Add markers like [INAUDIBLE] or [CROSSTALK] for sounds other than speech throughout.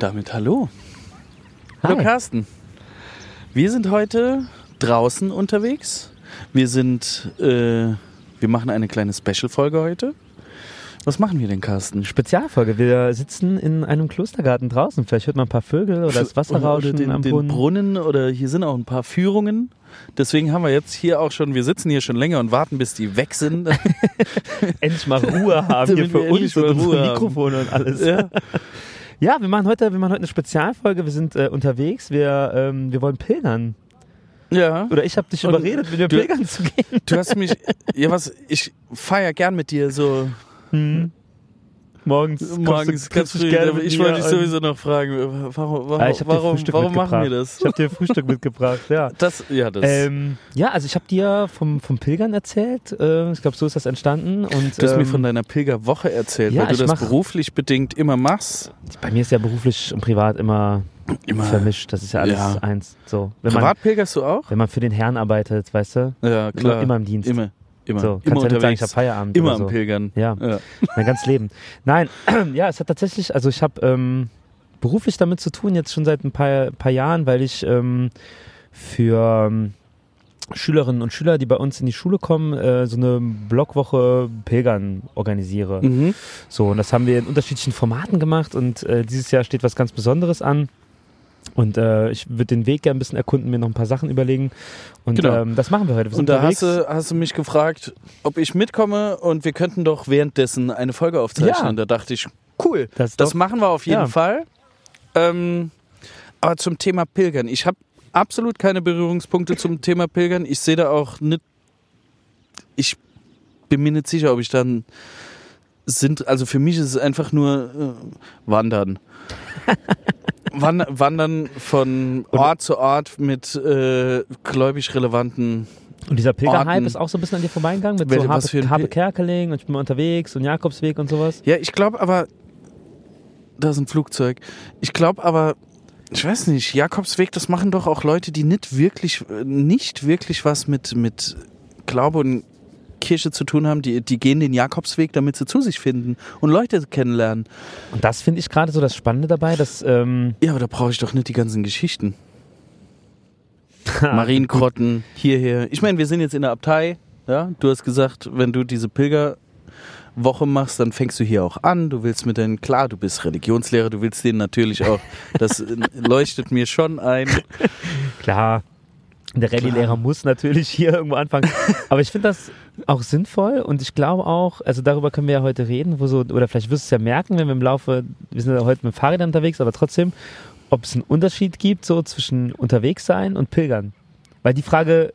Und damit hallo. Hallo Hi. Carsten. Wir sind heute draußen unterwegs. Wir sind, äh, wir machen eine kleine Special-Folge heute. Was machen wir denn, Carsten? Spezialfolge. Wir sitzen in einem Klostergarten draußen. Vielleicht hört man ein paar Vögel oder das Wasser rauschen den, am den Brunnen. Brunnen oder hier sind auch ein paar Führungen. Deswegen haben wir jetzt hier auch schon, wir sitzen hier schon länger und warten, bis die weg sind. [LAUGHS] Endlich mal Ruhe haben [LAUGHS] hier für uns und Ruhe. Mikrofone und alles. ja. Ja, wir machen heute, wir machen heute eine Spezialfolge. Wir sind äh, unterwegs. Wir, ähm, wir wollen pilgern. ja. Oder ich habe dich Und überredet, mit mir du- pilgern zu gehen. Du hast mich, ja was, ich feier gern mit dir so Hm. Morgens, morgens du, ganz früh. Ich mir wollte dich sowieso noch fragen, warum, warum, Ah, warum, warum machen wir das? Ich habe dir Frühstück [LAUGHS] mitgebracht, ja. Das, ja, das. Ähm, ja, also ich habe dir vom, vom Pilgern erzählt. Äh, ich glaube, so ist das entstanden. Und, Du hast mir ähm, von deiner Pilgerwoche erzählt, ja, weil du das mach- beruflich bedingt immer machst. Bei mir ist ja beruflich und privat immer, Immer. vermischt. Das ist ja alles Ja. eins. So, wenn man, Privat pilgerst du auch? wenn man für den Herrn arbeitet, weißt du, Ja, klar. immer, immer im Dienst. Immer. Immer. so, immer nicht sagen, unterwegs. ich habe Feierabend. immer oder am so. Pilgern. Ja, Ja. mein ganzes Leben. Nein, [CLEARS THROAT] ja, es hat tatsächlich, also ich habe ähm, beruflich damit zu tun, jetzt schon seit ein paar, paar Jahren, weil ich ähm, für ähm, Schülerinnen und Schüler, die bei uns in die Schule kommen, äh, so eine Blockwoche Pilgern organisiere. Mhm. So, und das haben wir in unterschiedlichen Formaten gemacht und äh, dieses Jahr steht was ganz Besonderes an. Und äh, ich würde den Weg gerne ein bisschen erkunden, mir noch ein paar Sachen überlegen. Und Genau. ähm, das machen wir heute. Wir Und da hast du, hast du mich gefragt, ob ich mitkomme und wir könnten doch währenddessen eine Folge aufzeichnen. Ja. Und da dachte ich, cool, das, das doch, machen wir auf jeden Ja. Fall. Ähm, aber zum Thema Pilgern. Ich habe absolut keine Berührungspunkte zum Thema Pilgern. Ich sehe da auch nicht. Ich bin mir nicht sicher, ob ich dann sind. Also für mich ist es einfach nur äh, Wandern. [LAUGHS] Wan- Wandern von Ort zu Ort mit äh, gläubig relevanten. und dieser Pilgerhype ist auch so ein bisschen an dir vorbeigegangen mit Welche- so Harpe Pil- Kerkeling und ich bin mal unterwegs und Jakobsweg und sowas. Ja, ich glaube aber, da ist ein Flugzeug. Ich glaube aber, ich weiß nicht, Jakobsweg, das machen doch auch Leute, die nicht wirklich, nicht wirklich was mit, mit Glaube und Kirche zu tun haben. Die, die gehen den Jakobsweg, damit sie zu sich finden und Leute kennenlernen. Und das finde ich gerade so das Spannende dabei, dass ähm, Ja, aber da brauche ich doch nicht die ganzen Geschichten. [LAUGHS] Marienkrotten, hierher. Ich meine, wir sind jetzt in der Abtei. Ja, du hast gesagt, wenn du diese Pilgerwoche machst, dann fängst du hier auch an. Du willst mit deinen, klar, du bist Religionslehrer, du willst denen natürlich auch, [LAUGHS] das äh, leuchtet mir schon ein. klar, der Rallye-Lehrer muss natürlich hier irgendwo anfangen. Aber ich finde das auch sinnvoll und ich glaube auch, also darüber können wir ja heute reden, wo so, oder vielleicht wirst du es ja merken, wenn wir im Laufe, wir sind ja heute mit dem Fahrrad unterwegs, aber trotzdem, ob es einen Unterschied gibt so zwischen unterwegs sein und pilgern. Weil die Frage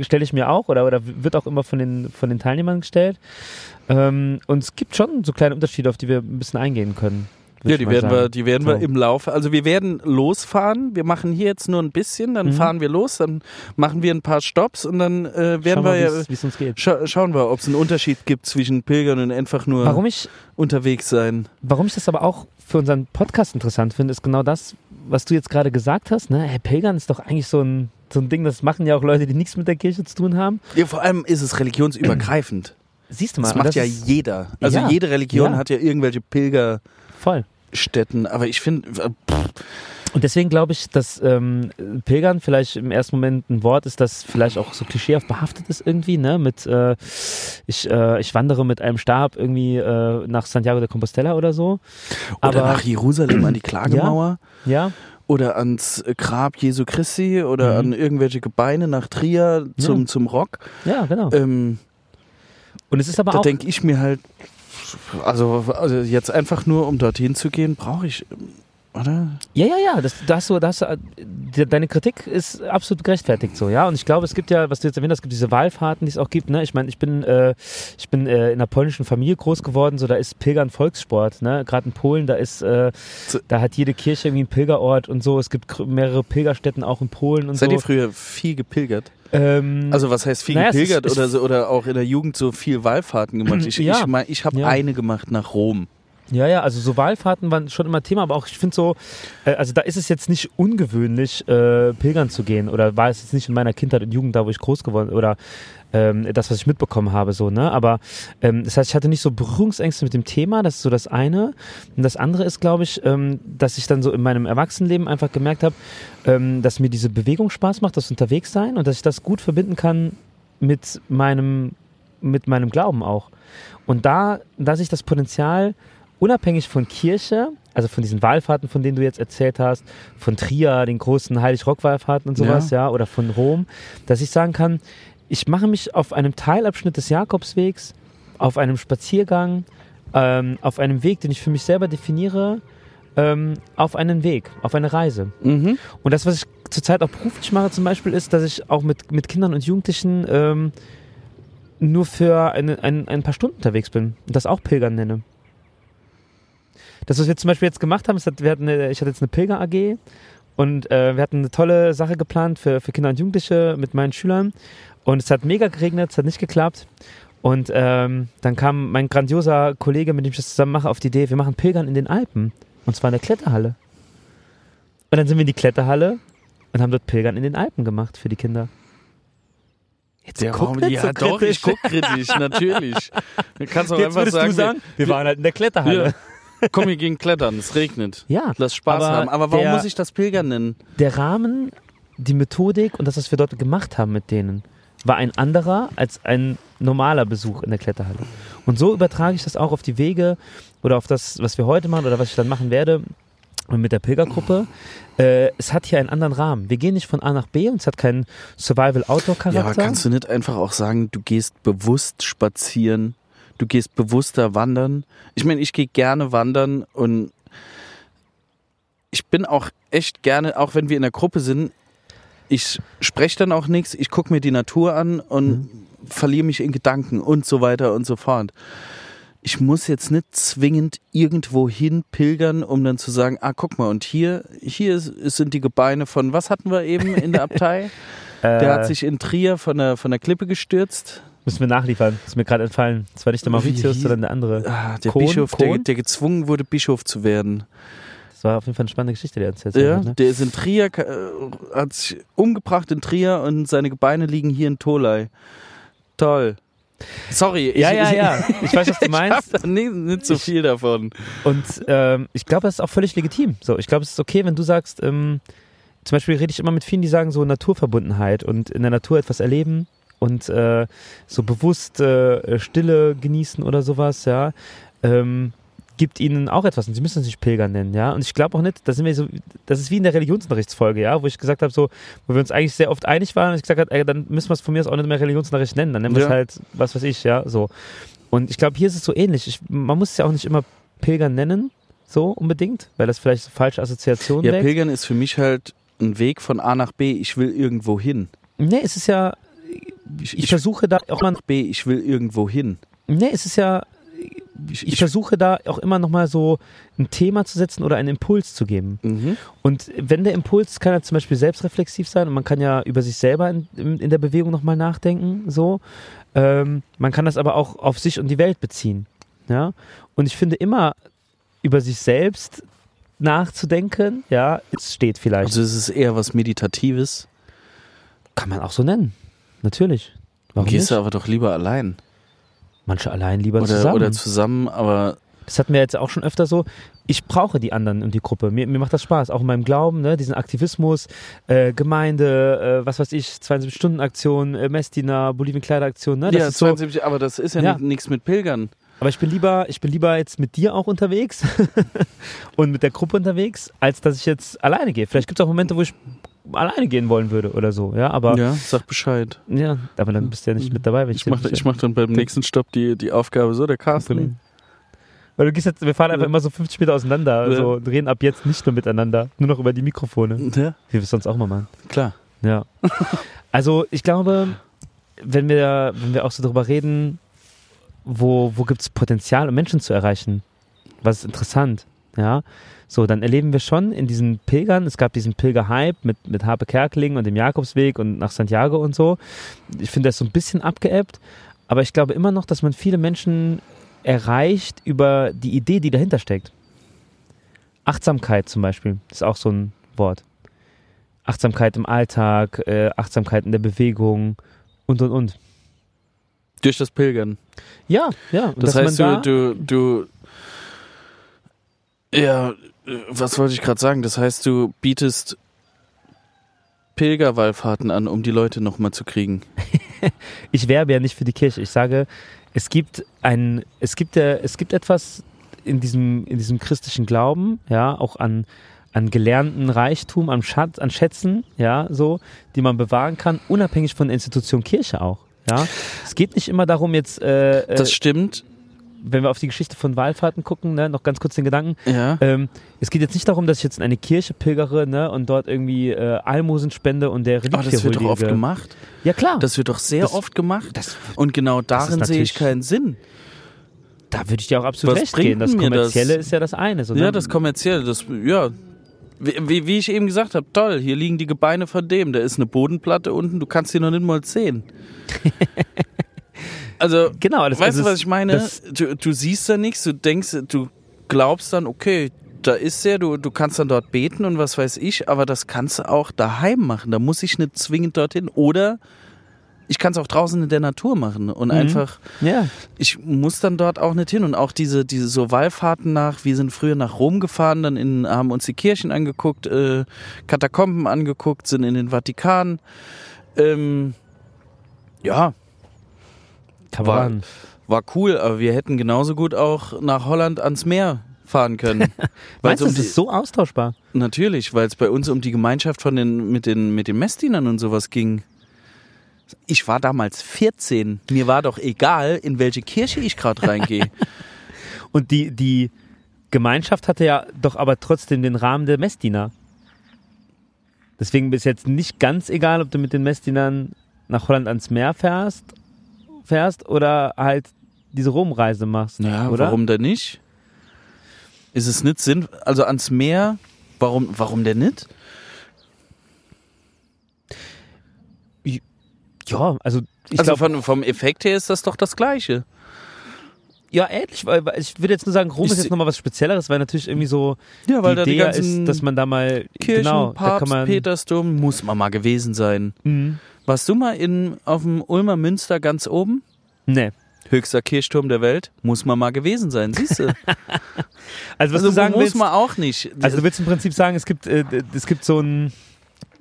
stelle ich mir auch oder, oder wird auch immer von den, von den Teilnehmern gestellt. Ähm, und es gibt schon so kleine Unterschiede, auf die wir ein bisschen eingehen können. Ja, die werden, wir, die werden wir So. im Laufe, also wir werden losfahren. Wir machen hier jetzt nur ein bisschen, dann Mhm. fahren wir los, dann machen wir ein paar Stops und dann äh, werden Schauen wir wir, ja, wie es uns geht. scha schauen wir, ob es einen Unterschied gibt zwischen Pilgern und einfach nur Warum ich unterwegs sein. Warum ich das aber auch für unseren Podcast interessant finde, ist genau das, was du jetzt gerade gesagt hast. Ne? Hey, Pilgern ist doch eigentlich so ein, so ein Ding, das machen ja auch Leute, die nichts mit der Kirche zu tun haben. Ja, vor allem ist es religionsübergreifend. Siehst du mal, Das macht ja ist jeder. Also Ja. jede Religion Ja. hat ja irgendwelche Pilgerstätten. Voll. Aber ich finde, Und deswegen glaube ich, dass ähm, Pilgern vielleicht im ersten Moment ein Wort ist, das vielleicht auch so klischeehaft behaftet ist irgendwie, ne? Mit äh, ich, äh, ich wandere mit einem Stab irgendwie äh, nach Santiago de Compostela oder so. oder Aber nach Jerusalem an die [CLEARS THROAT] Klagemauer ja, oder ans Grab Jesu Christi oder Mhm. an irgendwelche Gebeine nach Trier zum, Ja. zum Rock. ja, genau. Ähm, Und es ist aber da auch denke ich mir halt, also, also jetzt einfach nur, um dorthin zu gehen, brauche ich, ähm, oder? Ja, ja, ja, das, da hast du, da hast du, äh, de- deine Kritik ist absolut gerechtfertigt so, ja. Und ich glaube, es gibt ja, was du jetzt erwähnt hast, es gibt diese Wallfahrten, die es auch gibt. Ne? Ich meine, ich bin, äh, ich bin äh, in einer polnischen Familie groß geworden, so da ist Pilgern Volkssport. Ne? Gerade in Polen, da ist, äh, da hat jede Kirche irgendwie einen Pilgerort und so. Es gibt mehrere Pilgerstätten auch in Polen und Seid so. ihr früher viel gepilgert? ähm, Also was heißt viel Naja, gepilgert ist- oder so oder auch in der Jugend so viel Wallfahrten gemacht? [CLEARS THROAT] Ich, Ja. ich, mein, ich habe Ja. eine gemacht nach Rom. Ja, ja, also so Wahlfahrten waren schon immer Thema, aber auch ich finde so, äh, also da ist es jetzt nicht ungewöhnlich, äh, pilgern zu gehen oder war es jetzt nicht in meiner Kindheit und Jugend da, wo ich groß geworden oder ähm, das, was ich mitbekommen habe, so, ne? Aber ähm, das heißt, ich hatte nicht so Berührungsängste mit dem Thema, das ist so das eine. Und das andere ist, glaube ich, ähm, dass ich dann so in meinem Erwachsenenleben einfach gemerkt habe, ähm, dass mir diese Bewegung Spaß macht, das Unterwegssein und dass ich das gut verbinden kann mit meinem, mit meinem Glauben auch. Und da, da sich das Potenzial unabhängig von Kirche, also von diesen Wallfahrten, von denen du jetzt erzählt hast, von Trier, den großen Heilig-Rock-Wallfahrten und sowas, ja. ja, oder von Rom, dass ich sagen kann, ich mache mich auf einem Teilabschnitt des Jakobswegs, auf einem Spaziergang, ähm, auf einem Weg, den ich für mich selber definiere, ähm, auf einen Weg, auf eine Reise. Mhm. Und das, was ich zurzeit auch beruflich mache zum Beispiel, ist, dass ich auch mit, mit Kindern und Jugendlichen ähm, nur für eine, ein, ein paar Stunden unterwegs bin und das auch Pilgern nenne. Das, was wir zum Beispiel jetzt gemacht haben, ist, wir hatten eine, ich hatte jetzt eine Pilger-AG und äh, wir hatten eine tolle Sache geplant für, für Kinder und Jugendliche mit meinen Schülern. Und es hat mega geregnet, es hat nicht geklappt. Und ähm, dann kam mein grandioser Kollege, mit dem ich das zusammen mache, auf die Idee, wir machen Pilgern in den Alpen. Und zwar in der Kletterhalle. Und dann sind wir in die Kletterhalle und haben dort Pilgern in den Alpen gemacht für die Kinder. Jetzt ja, warum, ja so doch, ich guck kritisch, natürlich. Du kannst [LAUGHS] auch Jetzt einfach sagen, du sagen, wir, wir waren halt in der Kletterhalle. Ja. Komm, wir gehen klettern, es regnet. Ja. Lass Spaß aber haben. Aber warum der- muss ich das Pilgern nennen? Der Rahmen, die Methodik und das, was wir dort gemacht haben mit denen, war ein anderer als ein normaler Besuch in der Kletterhalle. Und so übertrage ich das auch auf die Wege oder auf das, was wir heute machen oder was ich dann machen werde mit der Pilgergruppe. Äh, es hat hier einen anderen Rahmen. Wir gehen nicht von A nach B und es hat keinen Ja, aber Survival-Outdoor-Charakter. kannst du nicht einfach auch sagen, du gehst bewusst spazieren, du gehst bewusster wandern? Ich meine, ich gehe gerne wandern und ich bin auch echt gerne, auch wenn wir in der Gruppe sind, ich spreche dann auch nichts, ich gucke mir die Natur an und verliere mich in Gedanken und so weiter und so fort. Ich muss jetzt nicht zwingend irgendwo hin pilgern, um dann zu sagen, ah, guck mal, und hier, hier sind die Gebeine von, was hatten wir eben in der [LAUGHS] Abtei? Der Äh, hat sich in Trier von der, von der Klippe gestürzt. Müssen wir nachliefern. Ist mir gerade entfallen. Das war nicht der Mauritius, sondern der andere. Ah, der Kohn? Bischof, der, Kohn? der gezwungen wurde, Bischof zu werden. Das war auf jeden Fall eine spannende Geschichte, die er erzählt Ja, hat. Ne? der ist in Trier, äh, hat sich umgebracht in Trier und seine Gebeine liegen hier in Tolai. Toll. Sorry. Ja, ich, ja, ja. Ich weiß, was du [LAUGHS] Ich meinst. da nicht, nicht so viel davon. Und ähm, ich glaube, das ist auch völlig legitim. So, ich glaube, es ist okay, wenn du sagst, ähm, zum Beispiel rede ich immer mit vielen, die sagen so Naturverbundenheit und in der Natur etwas erleben und äh, so bewusst äh, Stille genießen oder sowas, ja, ähm, gibt ihnen auch etwas und sie müssen es nicht Pilgern nennen, ja. Und ich glaube auch nicht, da sind wir so, das ist wie in der Religionsunterrichtsfolge, ja, wo ich gesagt habe, so, wo wir uns eigentlich sehr oft einig waren und ich gesagt habe, ey, dann müssen wir es von mir aus auch nicht mehr Religionsunterricht nennen, dann nennen wir es Ja. halt, was weiß ich, ja, so. Und ich glaube, hier ist es so ähnlich. Ich, man muss es ja auch nicht immer Pilgern nennen, so unbedingt, weil das vielleicht so falsche Assoziationen Ja, weckt. Pilgern ist für mich halt ein Weg von A nach B. Ich will irgendwo hin. Nee, es ist ja, ich, ich- versuche da auch mal, Nach B, ich will irgendwo hin. nee, es ist ja, Ich, ich versuche da auch immer nochmal so ein Thema zu setzen oder einen Impuls zu geben. mhm. Und wenn der Impuls kann ja zum Beispiel selbstreflexiv sein und man kann ja über sich selber in, in, in der Bewegung nochmal nachdenken, so. Ähm, man kann das aber auch auf sich und die Welt beziehen. Ja. Und ich finde immer über sich selbst nachzudenken, ja, es steht vielleicht. Also es ist eher was Meditatives. kann man auch so nennen. Natürlich. Warum Gehst nicht? du aber doch lieber allein. Manche allein lieber Oder zusammen. oder zusammen, aber Das hatten wir jetzt auch schon öfter so. Ich brauche die anderen und die Gruppe. Mir, mir macht das Spaß, auch in meinem Glauben, ne? diesen Aktivismus, äh, Gemeinde, äh, was weiß ich, 72-Stunden-Aktion, äh, Messdiener, Bolivien-Kleideraktion. Ne? Das ja, ist so, 72, aber das ist ja, Ja. ni- nichts mit Pilgern. aber ich bin lieber, ich bin lieber jetzt mit dir auch unterwegs [LAUGHS] und mit der Gruppe unterwegs, als dass ich jetzt alleine gehe. Vielleicht gibt es auch Momente, wo ich alleine gehen wollen würde oder so, ja, aber ja, Ja, sag Bescheid. aber dann bist du ja nicht mit dabei. Wenn Ich ich mach dann beim nächsten Stopp die, die Aufgabe so, der Carsten. Weil du gehst jetzt, wir fahren einfach immer so 50 Meter auseinander, Ja. also und reden ab jetzt nicht nur miteinander, nur noch über die Mikrofone, Ja, wie wir es sonst auch mal machen. klar. Ja. [LAUGHS] Also ich glaube, wenn wir, wenn wir auch so darüber reden, wo, wo gibt es Potenzial, um Menschen zu erreichen, was ist interessant, ja, so, dann erleben wir schon in diesen Pilgern, es gab diesen Pilgerhype mit, mit Harpe Kerkeling und dem Jakobsweg und nach Santiago und so. Ich finde, das so ein bisschen abgeebbt, aber ich glaube immer noch, dass man viele Menschen erreicht über die Idee, die dahinter steckt. Achtsamkeit zum Beispiel ist auch so ein Wort. Achtsamkeit im Alltag, äh, Achtsamkeit in der Bewegung und und und. Durch das Pilgern. Ja, ja. und Das heißt, man du, du, du, ja, äh, was wollte ich gerade sagen? Das heißt, du bietest Pilgerwallfahrten an, um die Leute nochmal zu kriegen. [LAUGHS] ich werbe ja nicht für die Kirche. Ich sage, es gibt ein, es gibt ja, es gibt etwas in diesem, in diesem christlichen Glauben, ja, auch an, an gelernten Reichtum, an Schatz, an Schätzen, ja, so, die man bewahren kann, unabhängig von der Institution Kirche auch. Ja, es geht nicht immer darum, jetzt, äh, äh, Das stimmt, wenn wir auf die Geschichte von Wallfahrten gucken, ne, noch ganz kurz den Gedanken. ja. Ähm, es geht jetzt nicht darum, dass ich jetzt in eine Kirche pilgere ne, und dort irgendwie äh, Almosen spende und der Reliquie Aber das wird doch oft gemacht. Ja klar, Das wird doch sehr Das- oft gemacht. das, Und genau darin sehe ich keinen Sinn. da würde ich dir auch absolut Was recht geben. Das mir das? Kommerzielle ist ja das eine. So, Ja, ne? das kommerzielle, das, ja. Wie, wie, ich eben gesagt habe, toll, hier liegen die Gebeine von dem, da ist eine Bodenplatte unten, du kannst die noch nicht mal sehen. [LAUGHS] also, Genau, das, weißt also du, was ich meine? Du, du siehst da nichts, du denkst, du glaubst dann, okay, da ist er, du, du kannst dann dort beten und was weiß ich, aber das kannst du auch daheim machen, da muss ich nicht zwingend dorthin. Oder ich kann es auch draußen in der Natur machen und Mhm. einfach ja, ich muss dann dort auch nicht hin und auch diese diese so Wallfahrten nach wir sind früher nach Rom gefahren dann in, haben uns die Kirchen angeguckt äh, Katakomben angeguckt sind in den Vatikan ähm, ja kann War- man. war cool aber wir hätten genauso gut auch nach Holland ans Meer fahren können [LAUGHS] Weil es um die, ist so austauschbar? natürlich weil es bei uns um die Gemeinschaft von den mit den mit den Messdienern und sowas ging ich war damals 14 mir war doch egal in welche Kirche ich gerade reingehe [LAUGHS] Und die, die Gemeinschaft hatte ja doch aber trotzdem den Rahmen der Messdiener. Deswegen ist jetzt nicht ganz egal, ob du mit den Messdienern nach Holland ans Meer fährst, fährst oder halt diese Romreise machst. Ja, oder? warum denn nicht? Ist es nicht Sinn, also ans Meer, warum, warum denn nicht? Ja, also ich also glaube, von, vom Effekt her ist das doch das Gleiche. Ja, ähnlich, weil, weil ich würde jetzt nur sagen, Rom ist seh- jetzt nochmal was Spezielleres, weil natürlich irgendwie so Ja, die Idee ist, dass man da mal Kirchen, genau, da Papst, kann man, Petersdom, muss man mal gewesen sein. Mhm. Warst du mal in, auf dem Ulmer Münster ganz oben? Nee. Höchster Kirchturm der Welt? Muss man mal gewesen sein, siehst du? [LAUGHS] Also was also du sagen muss willst, man auch nicht. also du willst im Prinzip sagen, es gibt, äh, es gibt so ein,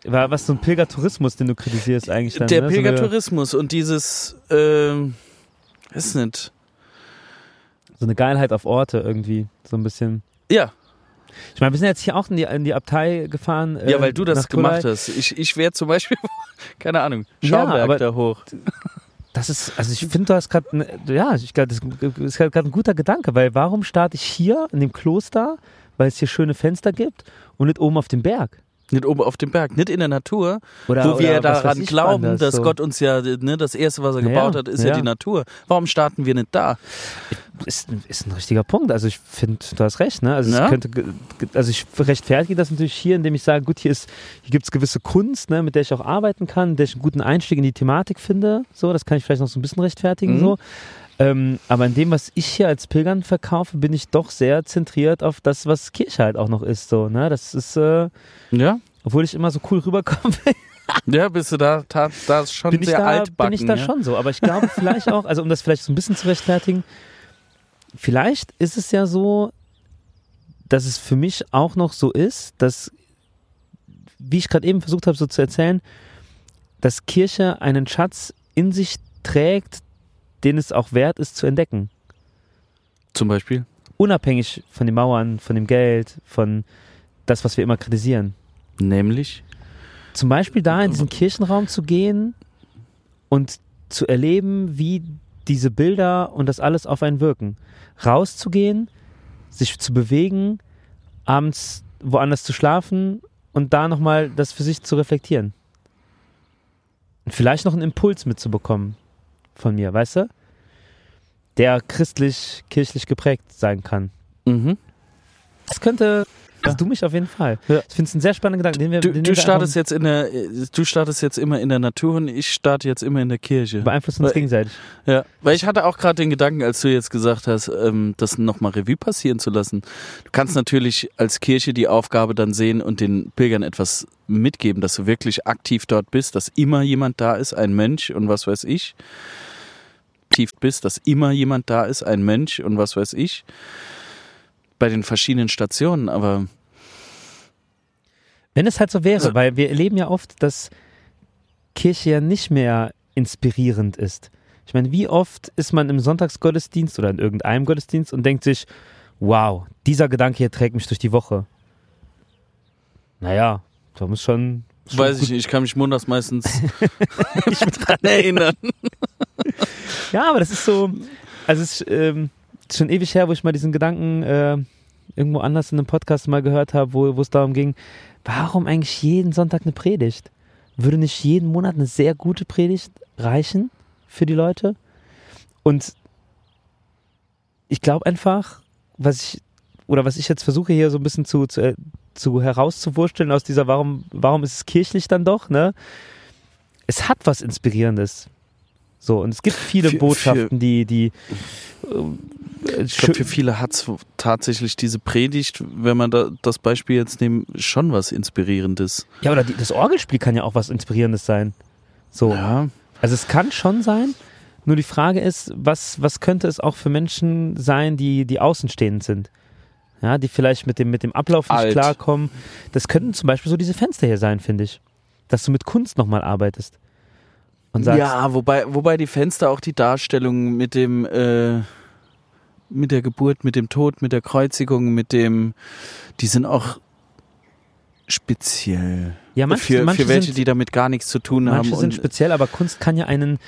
wa- was so ein Pilgertourismus, den du kritisierst eigentlich dann. der ne? Pilgertourismus und dieses, ähm, ist nicht. So eine Geilheit auf Orte irgendwie, so ein bisschen. Ja, Ich meine, wir sind jetzt hier auch in die, in die Abtei gefahren. Ja, äh, weil du das gemacht hast. Ich, ich wäre zum Beispiel, [LAUGHS] keine Ahnung, Ja, Schauberg aber- da hoch. Das ist, also ich finde, du hast gerade, ja, ich glaube, das ist gerade ein guter Gedanke, weil warum starte ich hier in dem Kloster, weil es hier schöne Fenster gibt und nicht oben auf dem Berg? Nicht oben auf dem Berg, nicht in der Natur, Oder, wo wir oder weiß daran ich, glauben, das dass so. Gott uns ja, ne, das erste, was er Ja, gebaut hat, ist ja. ja. die Natur. Warum starten wir nicht da? Ist, ein- ist ein richtiger Punkt. Also ich finde, du hast recht, ne? Also Ja. ich könnte, also ich rechtfertige das natürlich hier, indem ich sage, gut, hier ist, hier gibt es gewisse Kunst, ne, mit der ich auch arbeiten kann, mit der ich einen guten Einstieg in die Thematik finde. So, das kann ich vielleicht noch so ein bisschen rechtfertigen. Mhm. So. Ähm, aber in dem, was ich hier als Pilgern verkaufe, bin ich doch sehr zentriert auf das, was Kirche halt auch noch ist. So, ne? Das ist, äh, Ja? obwohl ich immer so cool rüberkomme, [LAUGHS] Ja, bist du da, da, da ist schon bin ich sehr da, altbacken. bin ich da ja? schon so. Aber ich glaube vielleicht auch, also um das vielleicht so ein bisschen zu rechtfertigen, vielleicht ist es ja so, dass es für mich auch noch so ist, dass, wie ich gerade eben versucht habe so zu erzählen, dass Kirche einen Schatz in sich trägt, den es auch wert ist zu entdecken. Zum Beispiel. Unabhängig von den Mauern, von dem Geld, von das, was wir immer kritisieren. Nämlich? Zum Beispiel da in diesen Kirchenraum zu gehen und zu erleben, wie diese Bilder und das alles auf einen wirken. Rauszugehen, sich zu bewegen, abends woanders zu schlafen und da nochmal das für sich zu reflektieren. Und vielleicht noch einen Impuls mitzubekommen von mir, weißt du? Der christlich, kirchlich geprägt sein kann. Mhm. Das könnte, Also du mich auf jeden Fall. Ja. Ich finde es ein sehr spannender Gedanke. Den wir, Du, den du startest jetzt in der, du startest jetzt immer in der Natur und ich starte jetzt immer in der Kirche. beeinflussen uns gegenseitig. Ja, weil ich hatte auch gerade den Gedanken, als du jetzt gesagt hast, ähm, das nochmal Revue passieren zu lassen. Du kannst natürlich als Kirche die Aufgabe dann sehen und den Pilgern etwas mitgeben, dass du wirklich aktiv dort bist, dass immer jemand da ist, ein Mensch und was weiß ich. Aktiv bist, dass immer jemand da ist, ein Mensch und was weiß ich. Bei den verschiedenen Stationen, aber Wenn es halt so wäre, Also- weil wir erleben ja oft, dass Kirche ja nicht mehr inspirierend ist. Ich meine, wie oft ist man im Sonntagsgottesdienst oder in irgendeinem Gottesdienst und denkt sich, wow, dieser Gedanke hier trägt mich durch die Woche. Naja, da muss schon. schon weiß ich nicht, ich kann mich montags meistens [LAUGHS] [LAUGHS] nicht dran erinnern. Ja, aber das ist so, also es ist ähm, schon ewig her, wo ich mal diesen Gedanken äh, irgendwo anders in einem Podcast mal gehört habe, wo, es darum ging, warum eigentlich jeden Sonntag eine Predigt? Würde nicht jeden Monat eine sehr gute Predigt reichen für die Leute? Und ich glaube einfach, was ich, oder was ich jetzt versuche hier so ein bisschen zu, zu, äh, zu herauszuwursteln aus dieser, warum, warum ist es kirchlich dann doch, ne? Es hat was Inspirierendes. So, und es gibt viele Für- Botschaften, die, die äh, Ich glaube, für viele hat's tatsächlich diese Predigt, wenn man da das Beispiel jetzt nimmt, schon was Inspirierendes. Ja, oder die, das Orgelspiel kann ja auch was Inspirierendes sein. So. Ja, Also es kann schon sein. Nur die Frage ist, was, was könnte es auch für Menschen sein, die, die außenstehend sind? Ja, die vielleicht mit dem, mit dem Ablauf nicht Alt. klarkommen. Das könnten zum Beispiel so diese Fenster hier sein, finde ich. Dass du mit Kunst nochmal arbeitest. Und sagst, ja wobei, wobei die Fenster auch die Darstellung mit dem, äh, mit der Geburt, mit dem Tod, mit der Kreuzigung, mit dem, die sind auch speziell. ja manche, für, manche für welche, sind, die damit gar nichts zu tun haben. manche sind speziell, aber Kunst kann ja einen,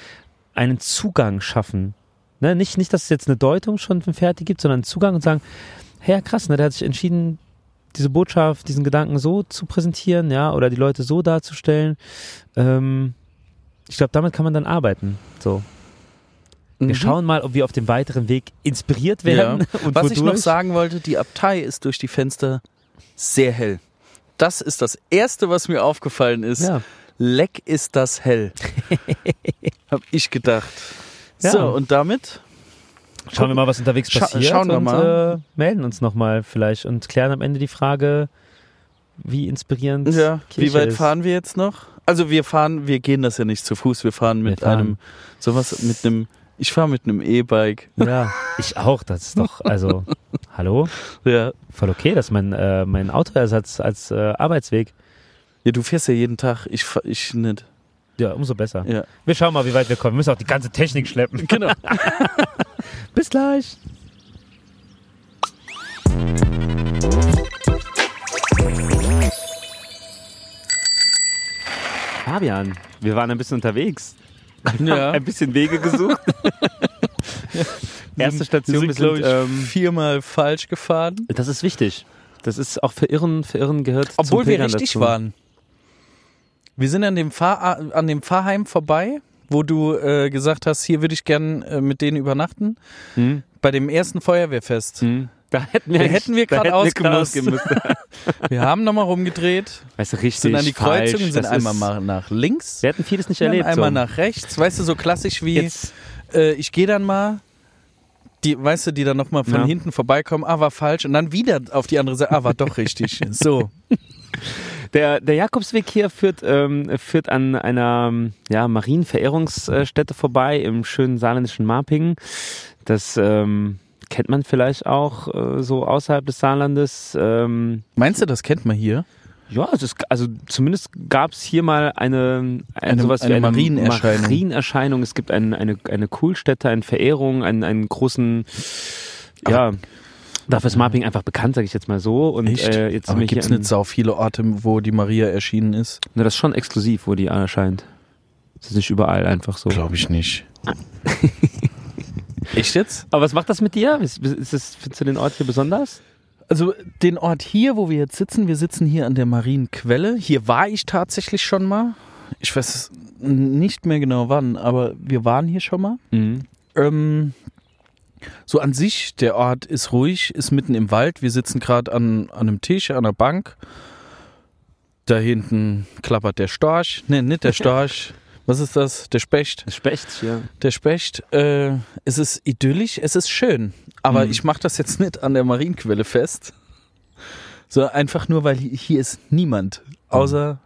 einen Zugang schaffen. Ne? Nicht, nicht, dass es jetzt eine Deutung schon fertig gibt, sondern einen Zugang und sagen, hey, ja, krass, ne? der hat sich entschieden, diese Botschaft, diesen Gedanken so zu präsentieren, ja, oder die Leute so darzustellen. Ähm, ich glaube, damit kann man dann arbeiten. So. Wir Mhm. schauen mal, ob wir auf dem weiteren Weg inspiriert werden. [LAUGHS] Und Was ich noch wodurch. sagen wollte, die Abtei ist durch die Fenster sehr hell. Das ist das Erste, was mir aufgefallen ist. Ja. Leck ist das hell. [LAUGHS] Hab ich gedacht. Ja. So, und damit? Schauen wir mal, was unterwegs Scha- passiert schauen wir und mal. Äh, melden uns nochmal vielleicht und klären am Ende die Frage, wie inspirierend Ja, Kirche wie weit ist. fahren wir jetzt noch? Also wir fahren, wir gehen das ja nicht zu Fuß, wir fahren mit Wir fahren. einem, sowas, mit einem, ich fahre mit einem E-Bike. Ja, ich auch. Das ist doch, also, hallo? Ja. Voll okay, das ist mein, äh, mein Autoersatz als äh, Arbeitsweg. ja, du fährst ja jeden Tag, ich, ich nicht. Ja, umso besser. Ja. Wir schauen mal, wie weit wir kommen. Wir müssen auch die ganze Technik schleppen. [LAUGHS] Genau. [LAUGHS] Bis gleich. Fabian, wir waren ein bisschen unterwegs. [LAUGHS] Ja. Ein bisschen Wege gesucht. [LAUGHS] Erste Station, wir wir sind, sind, glaube ich, ähm, viermal falsch gefahren. das ist wichtig. Das ist auch für Irren, für Irren gehört zum Obwohl wir richtig dazu. waren. Wir sind an dem, Fahr an dem Fahrheim vorbei, wo du äh, gesagt hast, hier würde ich gern äh, mit denen übernachten. Hm? Bei dem ersten Feuerwehrfest. Hm? Da hätten wir, Da hätten wir grad ausgemusst. [LAUGHS] Wir haben nochmal rumgedreht, Weißt du, richtig, sind an die falsch. Kreuzung, sind Das einmal mal nach links, Wir hätten vieles nicht erlebt. einmal so. nach rechts. Weißt du, so klassisch wie, äh, ich gehe dann mal, die, weißt du, die dann nochmal von Ja. hinten vorbeikommen, ah, war falsch. Und dann wieder auf die andere Seite, ah, war doch richtig. [LAUGHS] So. der, der Jakobsweg hier führt, ähm, führt an einer ja, Marienverehrungsstätte vorbei im schönen saarländischen Marpingen. Das ähm, kennt man vielleicht auch äh, so außerhalb des Saarlandes. Ähm, Meinst du, das kennt man hier? ja, es ist, also zumindest gab es hier mal eine, ein, Eine- sowas wie eine eine Marienerscheinung. Marienerscheinung. Es gibt ein, eine, eine Kultstätte, eine Verehrung, einen, einen großen, ja, dafür ist Marping einfach bekannt, sage ich jetzt mal so. Und Echt? Äh, jetzt Aber gibt es nicht sau viele Orte, wo die Maria erschienen ist? Ne, das ist schon exklusiv, wo die erscheint. Das ist nicht überall einfach so. Glaube ich nicht. [LAUGHS] Echt jetzt? Aber was macht das mit dir? Ist, ist das, findest du den Ort hier besonders? Also den Ort hier, wo wir jetzt sitzen, wir sitzen hier an der Marienquelle. Hier war ich tatsächlich schon mal. Ich weiß nicht mehr genau wann, aber wir waren hier schon mal. Mhm. Ähm, So an sich, der Ort ist ruhig, ist mitten im Wald. Wir sitzen gerade an, an einem Tisch, an einer Bank. Da hinten klappert der Storch. Ne, nicht der [LAUGHS] Storch. Was ist das? Der Specht. Specht, ja. Der Specht. Äh, es ist idyllisch, es ist schön. Aber Mhm. ich mache das jetzt nicht an der Marienquelle fest. So einfach nur, weil hier, ist niemand. Außer,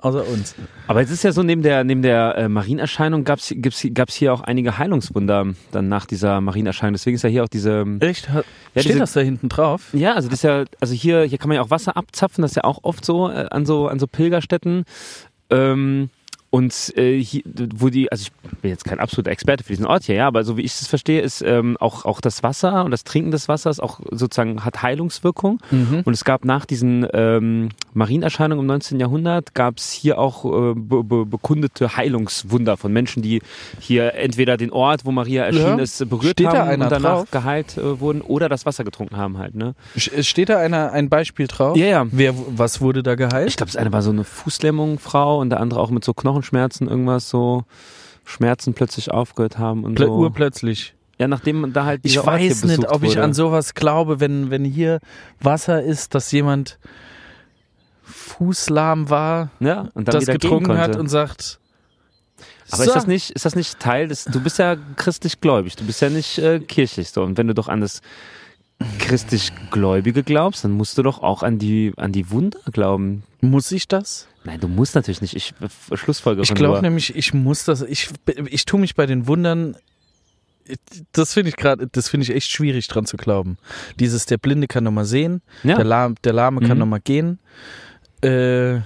außer uns. Aber es ist ja so, neben der, neben der äh, Marienerscheinung gab es gab's hier auch einige Heilungswunder dann nach dieser Marienerscheinung. Deswegen ist ja hier auch diese. Echt? Ja, steht diese- das da hinten drauf? Ja, also das ist ja, also hier, hier kann man ja auch Wasser abzapfen, das ist ja auch oft so äh, an so an so Pilgerstätten. Ähm, und äh, hier, wo die, also ich bin jetzt kein absoluter Experte für diesen Ort hier, ja, aber so wie ich es verstehe, ist ähm, auch, auch das Wasser und das Trinken des Wassers auch sozusagen hat Heilungswirkung. Mhm. Und es gab nach diesen ähm, Marienerscheinungen im 19. Jahrhundert, gab es hier auch äh, be be bekundete Heilungswunder von Menschen, die hier entweder den Ort, wo Maria erschienen Ja. ist, berührt Steht haben und danach drauf? geheilt äh, wurden oder das Wasser getrunken haben halt. Ne? Sch- Steht da einer, ein Beispiel drauf? Ja, ja. Wer, was wurde da geheilt? Ich glaube, das eine war so eine Fußlähmung, Frau, und der andere auch mit so Knochenschmerzen, irgendwas so Schmerzen plötzlich aufgehört haben und Plö- so. urplötzlich. Ja, nachdem da halt Ich weiß nicht, ob ich wurde. an sowas glaube, wenn, wenn hier Wasser ist, dass jemand fußlahm war, ja, und dann das getrunken hat und sagt. Aber so, ist das nicht, ist das nicht Teil des, du bist ja christlich gläubig, du bist ja nicht äh, kirchlich so. Und wenn du doch an das christlich Gläubige glaubst, dann musst du doch auch an die, an die Wunder glauben. Muss ich das? Nein, du musst natürlich nicht. Ich äh, schlussfolgere Ich glaube nämlich, ich muss das. Ich, ich tue mich bei den Wundern. Das finde ich gerade, das finde ich echt schwierig dran zu glauben. Dieses, der Blinde kann nochmal sehen, Ja. der, Lahm, der Lahme kann Mhm. nochmal gehen. Äh,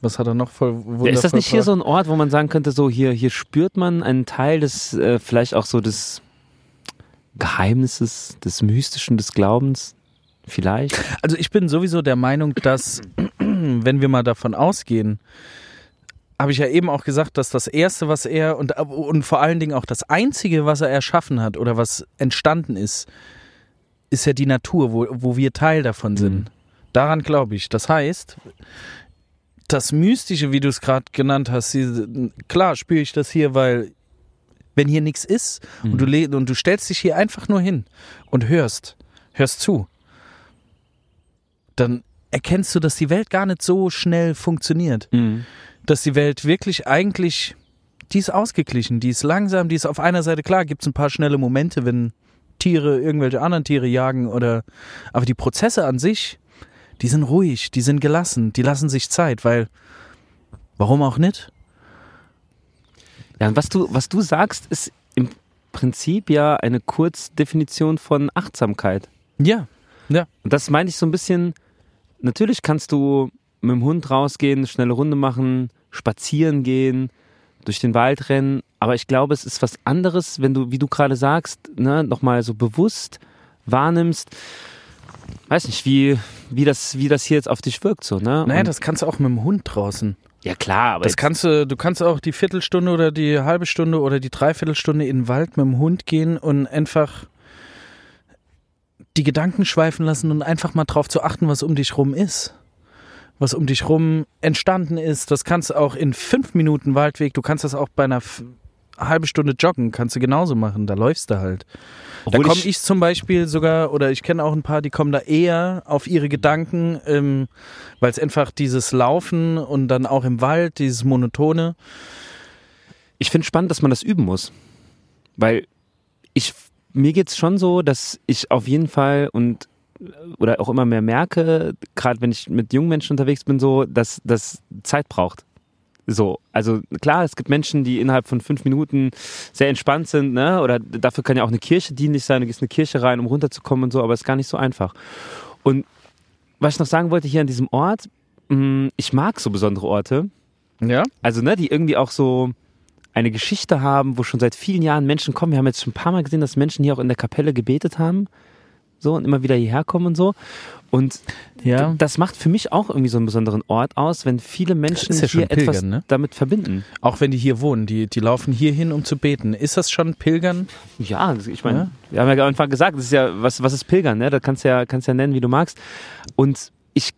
was hat er noch voll wundervoll ist das nicht hier so ein Ort, wo man sagen könnte, so hier, hier spürt man einen Teil des, äh, vielleicht auch so des Geheimnisses, des Mystischen, des Glaubens? Vielleicht? Also ich bin sowieso der Meinung, dass, [CLEARS THROAT] wenn wir mal davon ausgehen, habe ich ja eben auch gesagt, dass das Erste, was er und, und vor allen Dingen auch das Einzige, was er erschaffen hat oder was entstanden ist, ist ja die Natur, wo, wo wir Teil davon sind. Mhm. Daran glaube ich. Das heißt, das Mystische, wie du es gerade genannt hast, klar spüre ich das hier, weil wenn hier nichts ist und, du le- und du stellst dich hier einfach nur hin und hörst, hörst zu, dann erkennst du, dass die Welt gar nicht so schnell funktioniert. Mhm. Dass die Welt wirklich eigentlich, die ist ausgeglichen, die ist langsam, die ist auf einer Seite, klar, gibt es ein paar schnelle Momente, wenn Tiere irgendwelche anderen Tiere jagen oder, aber die Prozesse an sich, die sind ruhig, die sind gelassen, die lassen sich Zeit, weil, warum auch nicht? Ja, und was du, was du sagst, ist im Prinzip ja eine Kurzdefinition von Achtsamkeit. Ja, ja. Und das meine ich so ein bisschen, natürlich kannst du mit dem Hund rausgehen, eine schnelle Runde machen, spazieren gehen, durch den Wald rennen, aber ich glaube, es ist was anderes, wenn du, wie du gerade sagst, ne, nochmal so bewusst wahrnimmst, weiß nicht, wie, wie, das, wie das hier jetzt auf dich wirkt, so, ne? Naja, Und- das kannst du auch mit dem Hund draußen. Ja klar, aber Das kannst du, du kannst auch die Viertelstunde oder die halbe Stunde oder die Dreiviertelstunde in den Wald mit dem Hund gehen und einfach die Gedanken schweifen lassen und einfach mal drauf zu achten, was um dich rum ist. Was um dich rum entstanden ist. Das kannst du auch in fünf Minuten Waldweg, du kannst das auch bei einer halbe Stunde joggen, kannst du genauso machen. Da läufst du halt. obwohl da komme ich, zum Beispiel sogar, oder ich kenne auch ein paar, die kommen da eher auf ihre Gedanken, ähm, weil es einfach dieses Laufen und dann auch im Wald, dieses Monotone. Ich finde spannend, dass man das üben muss. Weil ich, mir geht's schon so, dass ich auf jeden Fall und oder auch immer mehr merke, gerade wenn ich mit jungen Menschen unterwegs bin, so, dass das Zeit braucht. So, also klar, es gibt Menschen, die innerhalb von fünf Minuten sehr entspannt sind, ne? Oder dafür kann ja auch eine Kirche dienlich sein, du gehst in eine Kirche rein, um runterzukommen und so, aber es ist gar nicht so einfach. Und was ich noch sagen wollte hier an diesem Ort, mh, ich mag so besondere Orte, Ja? also ne, die irgendwie auch so eine Geschichte haben, wo schon seit vielen Jahren Menschen kommen. Wir haben jetzt schon ein paar Mal gesehen, dass Menschen hier auch in der Kapelle gebetet haben. So und immer wieder hierher kommen und so. Und Ja. das macht für mich auch irgendwie so einen besonderen Ort aus, wenn viele Menschen ja hier Pilgern, etwas ne? damit verbinden. Auch wenn die hier wohnen, die, die laufen hier hin, um zu beten. Ist das schon Pilgern? Ja, ich meine, Ja. wir haben ja einfach gesagt, das ist ja, was, was ist Pilgern, ne? Da kannst du ja, kannst ja nennen, wie du magst. Und ich,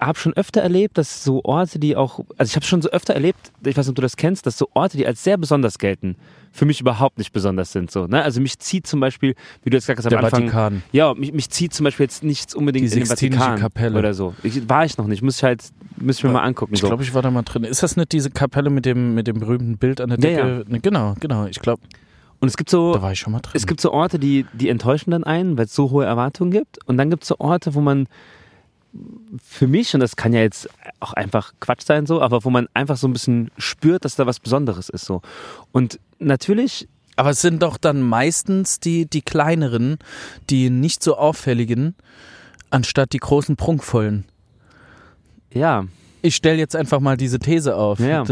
habe schon öfter erlebt, dass so Orte, die auch, also ich habe schon so öfter erlebt, ich weiß nicht, ob du das kennst, dass so Orte, die als sehr besonders gelten, für mich überhaupt nicht besonders sind. So, ne? Also mich zieht zum Beispiel, wie du jetzt gesagt hast am Der Anfang, Vatikan. ja, mich, mich zieht zum Beispiel jetzt nichts unbedingt Die in den Vatikan Kapelle. oder so. Ich, war ich noch nicht, muss ich halt, muss ich mir mal angucken. Ich so. glaube, ich war da mal drin. Ist das nicht diese Kapelle mit dem, mit dem berühmten Bild an der Ja, Decke? Ne, Genau, genau. Ich glaube, Und es gibt so, da war ich schon mal drin. es gibt so Orte, die, die enttäuschen dann einen, weil es so hohe Erwartungen gibt. Und dann gibt es so Orte, wo man für mich, und das kann ja jetzt auch einfach Quatsch sein so, aber wo man einfach so ein bisschen spürt, dass da was Besonderes ist so. Und natürlich, Aber es sind doch dann meistens die, die kleineren, die nicht so auffälligen, anstatt die großen prunkvollen. ja. Ich stelle jetzt einfach mal diese These auf. Ja.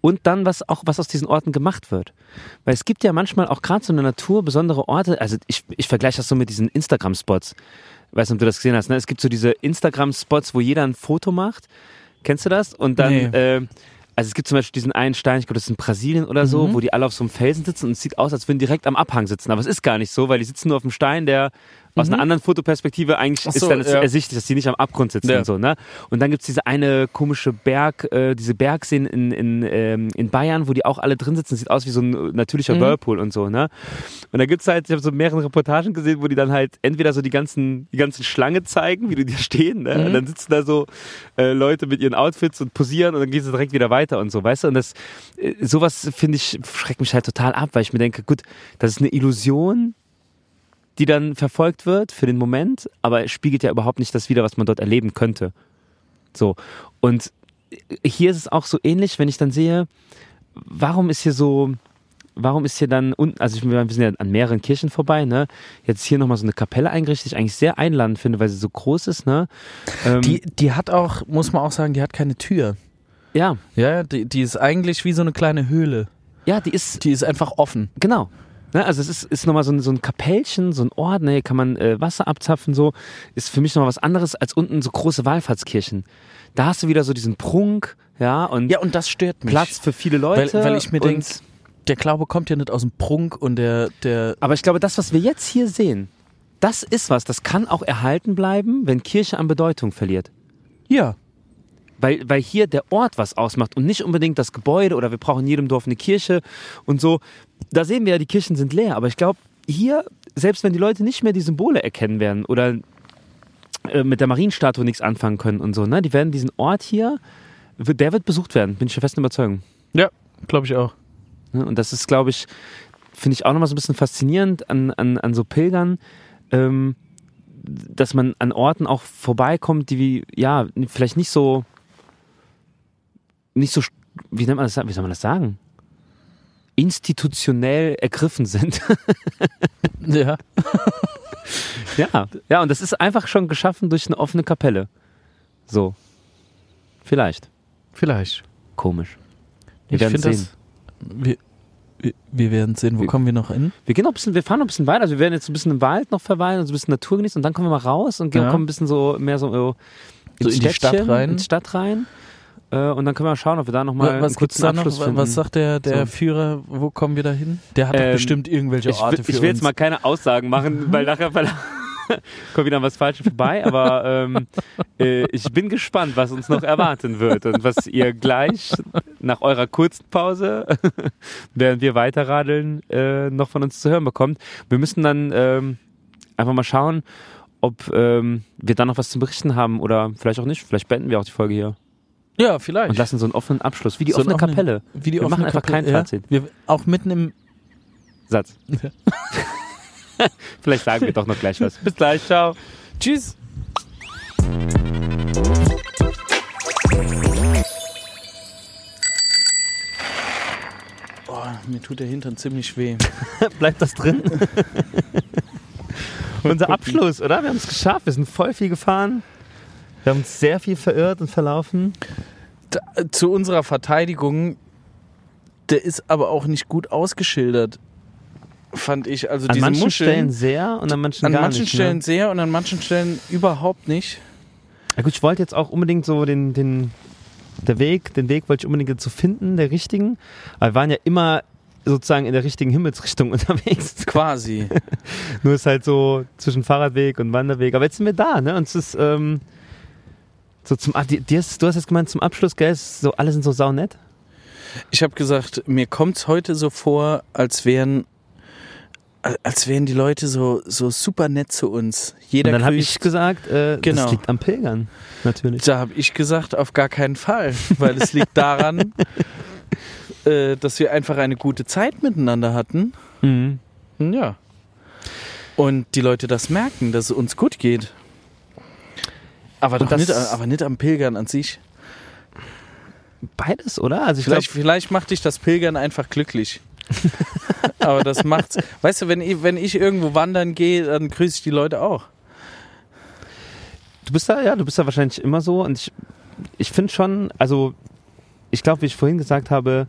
Und dann, was auch, was aus diesen Orten gemacht wird. Weil es gibt ja manchmal auch gerade so in der Natur besondere Orte, also ich, ich vergleiche das so mit diesen Instagram-Spots. Weiß nicht, ob du das gesehen hast, ne? Es gibt so diese Instagram-Spots, wo jeder ein Foto macht. Kennst du das? Und dann, Nee. äh, also es gibt zum Beispiel diesen einen Stein, ich glaube, das ist in Brasilien oder so, wo die alle auf so einem Felsen sitzen und es sieht aus, als würden direkt am Abhang sitzen. Aber es ist gar nicht so, weil die sitzen nur auf dem Stein, der aus einer anderen Fotoperspektive eigentlich Ach ist so, dann ja. ersichtlich, dass die nicht am Abgrund sitzen Ja. und so, ne? Und dann gibt's diese eine komische Berg, äh, diese Bergseen in, in, ähm, in Bayern, wo die auch alle drin sitzen. Sieht aus wie so ein äh, natürlicher Mhm. Whirlpool und so, ne? Und da gibt's halt, ich habe so mehrere Reportagen gesehen, wo die dann halt entweder so die ganzen, die ganzen Schlange zeigen, wie die da stehen, ne? Mhm. Und dann sitzen da so äh, Leute mit ihren Outfits und posieren und dann gehen sie direkt wieder weiter und so, weißt du? Und das, äh, sowas finde ich, schreckt mich halt total ab, weil ich mir denke, gut, das ist eine Illusion, die dann verfolgt wird für den Moment, aber es spiegelt ja überhaupt nicht das wider, was man dort erleben könnte. So. Und hier ist es auch so ähnlich, wenn ich dann sehe, warum ist hier so, warum ist hier dann unten, also ich, wir sind ja an mehreren Kirchen vorbei, ne? Jetzt hier nochmal so eine Kapelle eingerichtet, die ich eigentlich sehr einladend finde, weil sie so groß ist, ne? Ähm, die, die hat auch, muss man auch sagen, die hat keine Tür. ja, Ja, die, die ist eigentlich wie so eine kleine Höhle. ja, die ist, Die ist einfach offen. Genau. Ne, also es ist, ist nochmal so ein, so ein Kapellchen, so ein Ort, ne, hier kann man äh, Wasser abzapfen, so. Ist für mich nochmal was anderes als unten so große Wallfahrtskirchen. Da hast du wieder so diesen Prunk, ja, und Ja, und das stört mich. Platz für viele Leute. Weil, weil ich mir denke, der Glaube kommt ja nicht aus dem Prunk und der, der Aber ich glaube, das, was wir jetzt hier sehen, das ist was, das kann auch erhalten bleiben, wenn Kirche an Bedeutung verliert. ja, Weil, weil hier der Ort was ausmacht und nicht unbedingt das Gebäude oder wir brauchen in jedem Dorf eine Kirche und so. Da sehen wir ja, die Kirchen sind leer. Aber ich glaube, hier, selbst wenn die Leute nicht mehr die Symbole erkennen werden oder äh, mit der Marienstatue nichts anfangen können und so, ne, die werden diesen Ort hier, der wird besucht werden, bin ich der festen Überzeugung. ja, glaube ich auch. Ne? Und das ist, glaube ich, finde ich auch nochmal so ein bisschen faszinierend an, an, an so Pilgern, ähm, dass man an Orten auch vorbeikommt, die wie, ja, vielleicht nicht so, nicht so, wie nennt man das, wie soll man das sagen? Institutionell ergriffen sind. [LAUGHS] Ja. [LAUGHS] ja, ja, und das ist einfach schon geschaffen durch eine offene Kapelle. So. Vielleicht. Vielleicht. Komisch. Wir Ich werden sehen. das. Wir, wir, wir werden sehen. Wo Wir- kommen wir noch hin? Wir gehen noch ein bisschen, wir fahren noch ein bisschen weiter. Also wir werden jetzt ein bisschen im Wald noch verweilen und so ein bisschen Natur genießen und dann kommen wir mal raus und gehen, Ja. kommen ein bisschen so mehr so, So ins in die Stadt rein. Ins Stadt rein. Äh, und dann können wir mal schauen, ob wir da nochmal einen was gibt's da noch? Finden. Was sagt der, der So. Führer? Wo kommen wir da hin? Der hat doch Ähm, bestimmt irgendwelche ich, Orte will- für ich will uns. jetzt mal keine Aussagen machen, [LAUGHS] weil nachher [LAUGHS] kommt wieder was Falsches vorbei, aber ähm, äh, ich bin gespannt, was uns noch erwarten wird und was ihr gleich nach eurer kurzen Pause, [LAUGHS] während wir weiterradeln, äh, noch von uns zu hören bekommt. Wir müssen dann ähm, einfach mal schauen, ob ähm, wir da noch was zu berichten haben oder vielleicht auch nicht. Vielleicht beenden wir auch die Folge hier ja, vielleicht. und lassen so einen offenen Abschluss, wie die So offene offenen- Kapelle. Wie die wir machen offene einfach Kapelle- kein ja. Fazit. Wir, auch mitten im. Satz. [LAUGHS] Vielleicht sagen wir doch noch gleich was. [LAUGHS] Bis gleich, ciao. Tschüss. Oh, mir tut der Hintern ziemlich weh. [LAUGHS] Bleibt das drin? Unser Abschluss, oder? Wir haben es geschafft. Wir sind voll viel gefahren. Wir haben uns sehr viel verirrt und verlaufen. Da, zu unserer Verteidigung, der ist aber auch nicht gut ausgeschildert, fand ich. Also An manchen Muscheln, Stellen sehr und an manchen an gar manchen nicht. Stellen Ne? sehr und an manchen Stellen überhaupt nicht. Ja gut, ich wollte jetzt auch unbedingt so den, den, der Weg, den Weg wollte ich unbedingt so finden, der richtigen. Aber wir waren ja immer sozusagen in der richtigen Himmelsrichtung [LAUGHS] unterwegs. Quasi. [LAUGHS] Nur ist halt so zwischen Fahrradweg und Wanderweg. Aber jetzt sind wir da, ne? Und es ist, ähm, So zum, ah, du hast jetzt gemeint, zum Abschluss, gell, so, alle sind so saunett. Ich habe gesagt, mir kommt's heute so vor, als wären als wären die Leute so, so super nett zu uns. Jeder Und dann habe ich gesagt, äh, Genau. das liegt am Pilgern, natürlich. Da habe ich gesagt, auf gar keinen Fall, weil es liegt daran, [LAUGHS] äh, dass wir einfach eine gute Zeit miteinander hatten. Mhm. Ja. Und die Leute das merken, dass es uns gut geht. Aber, doch nicht, aber nicht am Pilgern an sich. Beides, oder? Also ich glaube, Vielleicht, vielleicht macht dich das Pilgern einfach glücklich. [LAUGHS] aber das macht's. Weißt du, wenn ich, wenn ich irgendwo wandern gehe, dann grüße ich die Leute auch. du bist da, ja, du bist da wahrscheinlich immer so. Und ich, ich finde schon, also ich glaube, wie ich vorhin gesagt habe,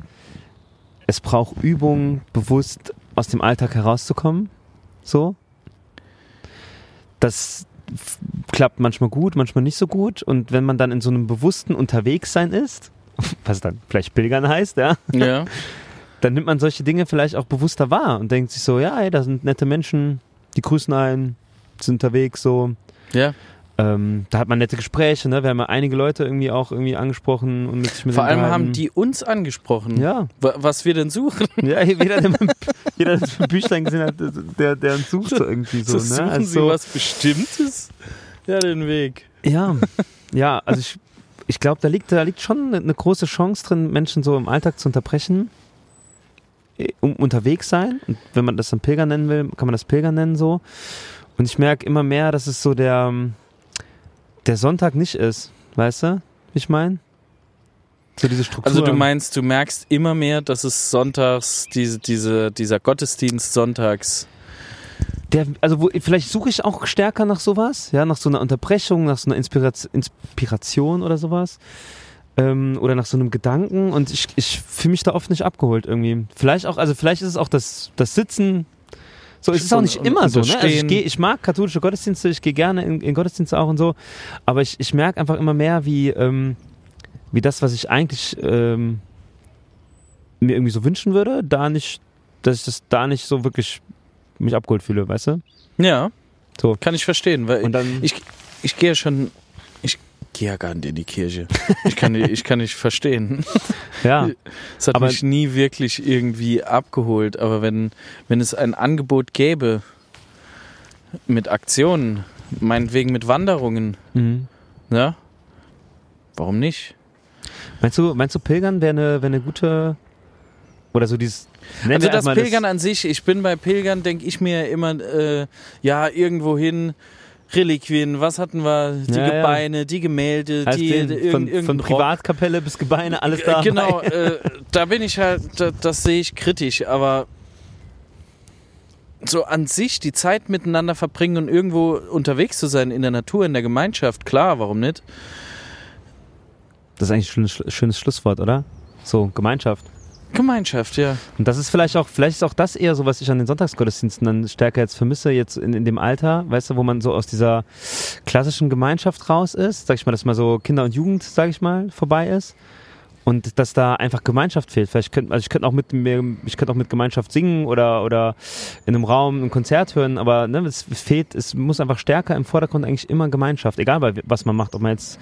es braucht Übung, bewusst aus dem Alltag herauszukommen. So. Das klappt manchmal gut, manchmal nicht so gut. Und wenn man dann in so einem bewussten Unterwegssein ist, [LAUGHS] was dann vielleicht Pilgern heißt, ja, Ja. [LAUGHS] dann nimmt man solche Dinge vielleicht auch bewusster wahr und denkt sich so, ja, ey, da sind nette Menschen, die grüßen einen, sind unterwegs, so. Ja. Ähm, da hat man nette Gespräche, ne? Wir haben ja einige Leute irgendwie auch irgendwie angesprochen und mit sich mit Vor allem haben die uns angesprochen, Ja, wa- was wir denn suchen. ja, [LAUGHS] jeder, der, jeder, der das Büchlein gesehen hat, der, der uns sucht so irgendwie so, So, ne? suchen Also sie was Bestimmtes? Ja, den Weg. Ja, ja, also ich, ich glaube, da liegt, da liegt schon eine große Chance drin, Menschen so im Alltag zu unterbrechen, eh, um unterwegs sein. Und wenn man das dann Pilger nennen will, kann man das Pilger nennen so. Und ich merke immer mehr, dass es so der, der Sonntag nicht ist, weißt du, wie ich meine? So diese Struktur. Also du meinst, du merkst immer mehr, dass es sonntags, diese, diese, dieser Gottesdienst sonntags. Der, also wo, vielleicht suche ich auch stärker nach sowas, ja, nach so einer Unterbrechung, nach so einer Inspiration, Inspiration oder sowas. Ähm, oder nach so einem Gedanken und ich, ich fühle mich da oft nicht abgeholt irgendwie. Vielleicht auch, also vielleicht ist es auch das, das Sitzen. So, es ist auch Und- nicht und- immer und so, das ne? Also ich, geh, ich mag katholische Gottesdienste, ich gehe gerne in, in Gottesdienste auch und so, aber ich, ich merke einfach immer mehr, wie, ähm, wie das, was ich eigentlich ähm, mir irgendwie so wünschen würde, da nicht, dass ich das da nicht so wirklich mich abgeholt fühle, weißt du? Ja, So. kann ich verstehen, weil Und dann, ich, ich gehe schon, ich gehe ja gar nicht in die Kirche. Ich kann, ich kann nicht verstehen. [LAUGHS] ja, Es hat Aber- mich nie wirklich irgendwie abgeholt, aber wenn, wenn es ein Angebot gäbe mit Aktionen, meinetwegen mit Wanderungen, mhm. ja, warum nicht? meinst du, meinst du Pilgern wäre eine, wär eine gute, oder so dieses, Also das Pilgern an sich, ich bin bei Pilgern, denke ich mir immer, äh, ja, irgendwo hin, Reliquien, was hatten wir? Die Ja, ja. Gebeine, die Gemälde, heißt die, den, irgend- von, von. Privatkapelle bis Gebeine, alles da. Genau, [LAUGHS] äh, da bin ich halt, da, das sehe ich kritisch, aber so an sich die Zeit miteinander verbringen und irgendwo unterwegs zu sein in der Natur, in der Gemeinschaft, klar, warum nicht? Das ist eigentlich ein schönes, schönes Schlusswort, oder? So, Gemeinschaft. Gemeinschaft, ja. Und das ist vielleicht auch, vielleicht ist auch das eher so, was ich an den Sonntagsgottesdiensten dann stärker jetzt vermisse, jetzt in, in dem Alter, weißt du, wo man so aus dieser klassischen Gemeinschaft raus ist, sag ich mal, dass mal so Kinder und Jugend, sag ich mal, vorbei ist. Und dass da einfach Gemeinschaft fehlt. Vielleicht könnte, also ich könnte auch mit mir, ich könnte auch mit Gemeinschaft singen oder, oder in einem Raum ein Konzert hören, aber ne, es fehlt, es muss einfach stärker im Vordergrund eigentlich immer Gemeinschaft, egal was man macht, ob man jetzt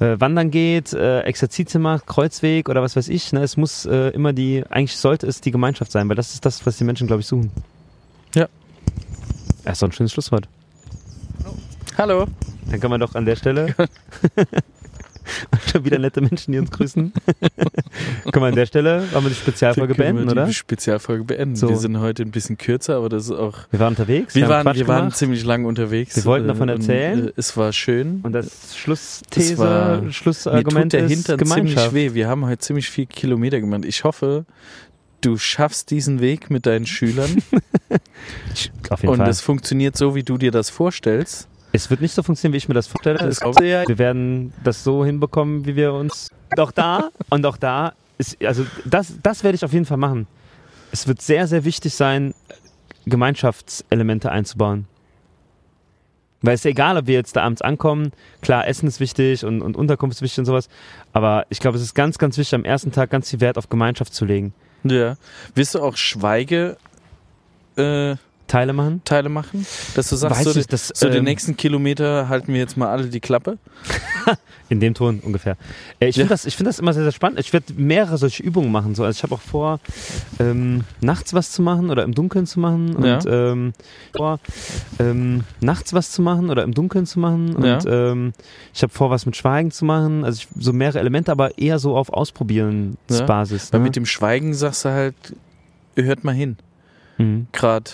äh, wandern geht, äh, Exerzitien macht, Kreuzweg oder was weiß ich. Ne? Es muss äh, immer die, eigentlich sollte es die Gemeinschaft sein, weil das ist das, was die Menschen, glaube ich, suchen. Ja. Ja, ist doch ein schönes Schlusswort. Hallo. Dann kann man doch an der Stelle [LAUGHS] [LAUGHS] [LAUGHS] wieder nette Menschen, die uns grüßen. [LAUGHS] kann man an der Stelle, wollen wir die Spezialfolge Können wir beenden, die oder? Spezialfolge beenden. So. Wir sind heute ein bisschen kürzer, aber das ist auch. Wir waren unterwegs, Wir waren, wir waren ziemlich lang unterwegs. Wir wollten äh, davon und, erzählen. äh, Es war schön. Und das Schlussthese, Das war- Mir tut Schlussargument der ist Hintern ziemlich Gemeinschaft. weh. Wir haben heute ziemlich viel Kilometer gemacht. Ich hoffe, du schaffst diesen Weg mit deinen Schülern [LAUGHS] Auf jeden und Fall. es funktioniert so, wie du dir das vorstellst. Es wird nicht so funktionieren, wie ich mir das vorstelle. Das wir werden das so hinbekommen, wie wir uns. Doch da und auch da ist, also das, das werde ich auf jeden Fall machen. Es wird sehr, sehr wichtig sein, Gemeinschaftselemente einzubauen. Weil es ist egal, ob wir jetzt da abends ankommen, klar, Essen ist wichtig und, und Unterkunft ist wichtig und sowas, aber ich glaube, es ist ganz, ganz wichtig, am ersten Tag ganz viel Wert auf Gemeinschaft zu legen. Ja. Willst du auch Schweige äh, Teile machen. Teile machen? Dass du sagst, Weiß so, ich, das, so den ähm, nächsten Kilometer halten wir jetzt mal alle die Klappe? [LAUGHS] In dem Ton ungefähr. Äh, ich Ja. finde das, ich find das immer sehr, sehr spannend. Ich werde mehrere solche Übungen machen. So. Also ich habe auch vor, ähm, nachts was zu machen oder im Dunkeln zu machen. Und Ja. ähm, vor, ähm, nachts was zu machen oder im Dunkeln zu machen. Und Ja. ähm, ich habe vor, was mit Schweigen zu machen. Also ich, so mehrere Elemente, aber eher so auf Ausprobieren-Basis. Weil ne? mit dem Schweigen sagst du halt, hört mal hin. mhm. Gerade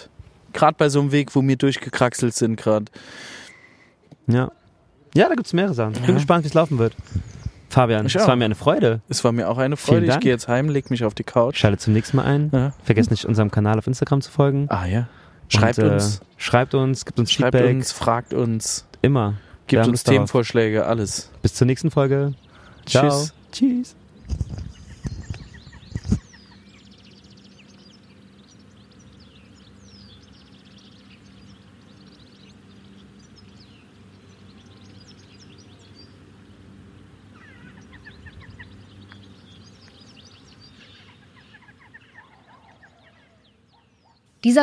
gerade bei so einem Weg, wo wir durchgekraxelt sind gerade. Ja. Ja, da gibt es mehrere Sachen. Ich bin Ja. gespannt, wie es laufen wird. Fabian, Ich es auch. war mir eine Freude. Es war mir auch eine Freude. Ich gehe jetzt heim, leg mich auf die Couch. Schalte zum nächsten Mal ein. Ja. Vergesst nicht, unserem Kanal auf Instagram zu folgen. Ah ja. Schreibt Und, äh, uns, Schreibt uns, gibt uns schreibt Feedback. uns, fragt uns, Immer. Gibt uns. Themenvorschläge, alles. Bis zur nächsten Folge. Ciao. Tschüss. Tschüss.